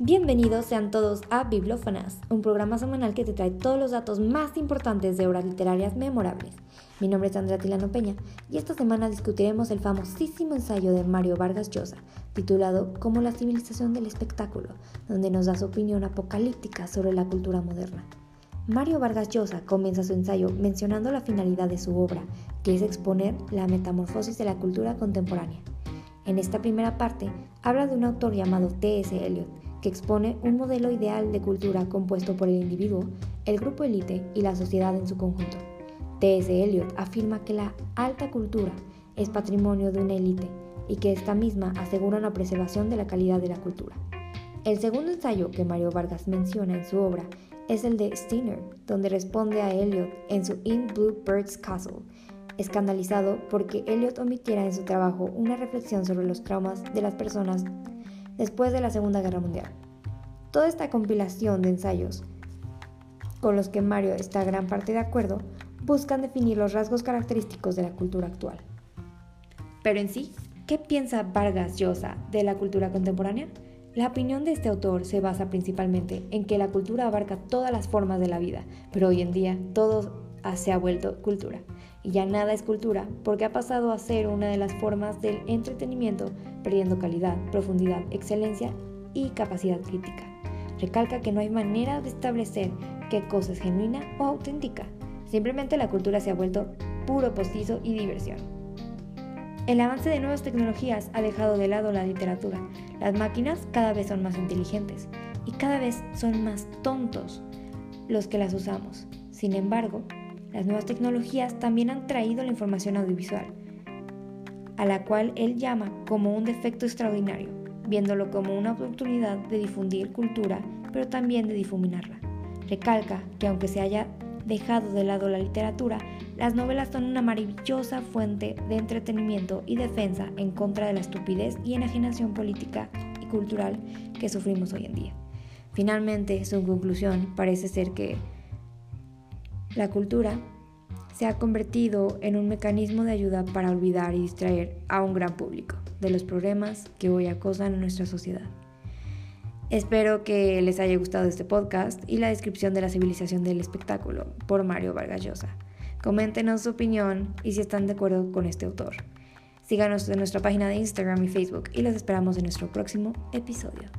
Bienvenidos sean todos a Bibliófanas, un programa semanal que te trae todos los datos más importantes de obras literarias memorables. Mi nombre es Andrea Tilano Peña y esta semana discutiremos el famosísimo ensayo de Mario Vargas Llosa, titulado Como la civilización del espectáculo, donde nos da su opinión apocalíptica sobre la cultura moderna. Mario Vargas Llosa comienza su ensayo mencionando la finalidad de su obra, que es exponer la metamorfosis de la cultura contemporánea. En esta primera parte habla de un autor llamado T.S. Eliot, que expone un modelo ideal de cultura compuesto por el individuo, el grupo élite y la sociedad en su conjunto. T.S. Eliot afirma que la alta cultura es patrimonio de una élite y que esta misma asegura la preservación de la calidad de la cultura. El segundo ensayo que Mario Vargas menciona en su obra es el de Steiner, donde responde a Eliot en su In Blue Bird's Castle, escandalizado porque Eliot omitiera en su trabajo una reflexión sobre los traumas de las personas después de la Segunda Guerra Mundial. Toda esta compilación de ensayos, con los que Mario está gran parte de acuerdo, buscan definir los rasgos característicos de la cultura actual. Pero en sí, ¿qué piensa Vargas Llosa de la cultura contemporánea? La opinión de este autor se basa principalmente en que la cultura abarca todas las formas de la vida, pero hoy en día todo se ha vuelto cultura. Y ya nada es cultura porque ha pasado a ser una de las formas del entretenimiento, perdiendo calidad, profundidad, excelencia y capacidad crítica. Recalca que no hay manera de establecer qué cosa es genuina o auténtica. Simplemente la cultura se ha vuelto puro postizo y diversión. El avance de nuevas tecnologías ha dejado de lado la literatura. Las máquinas cada vez son más inteligentes y cada vez son más tontos los que las usamos. Sin embargo, las nuevas tecnologías también han traído la información audiovisual, a la cual él llama como un defecto extraordinario, viéndolo como una oportunidad de difundir cultura, pero también de difuminarla. Recalca que aunque se haya dejado de lado la literatura, las novelas son una maravillosa fuente de entretenimiento y defensa en contra de la estupidez y enajenación política y cultural que sufrimos hoy en día. Finalmente, su conclusión parece ser que la cultura se ha convertido en un mecanismo de ayuda para olvidar y distraer a un gran público de los problemas que hoy acosan a nuestra sociedad. Espero que les haya gustado este podcast y la descripción de la civilización del espectáculo por Mario Vargas Llosa. Coméntenos su opinión y si están de acuerdo con este autor. Síganos en nuestra página de Instagram y Facebook y los esperamos en nuestro próximo episodio.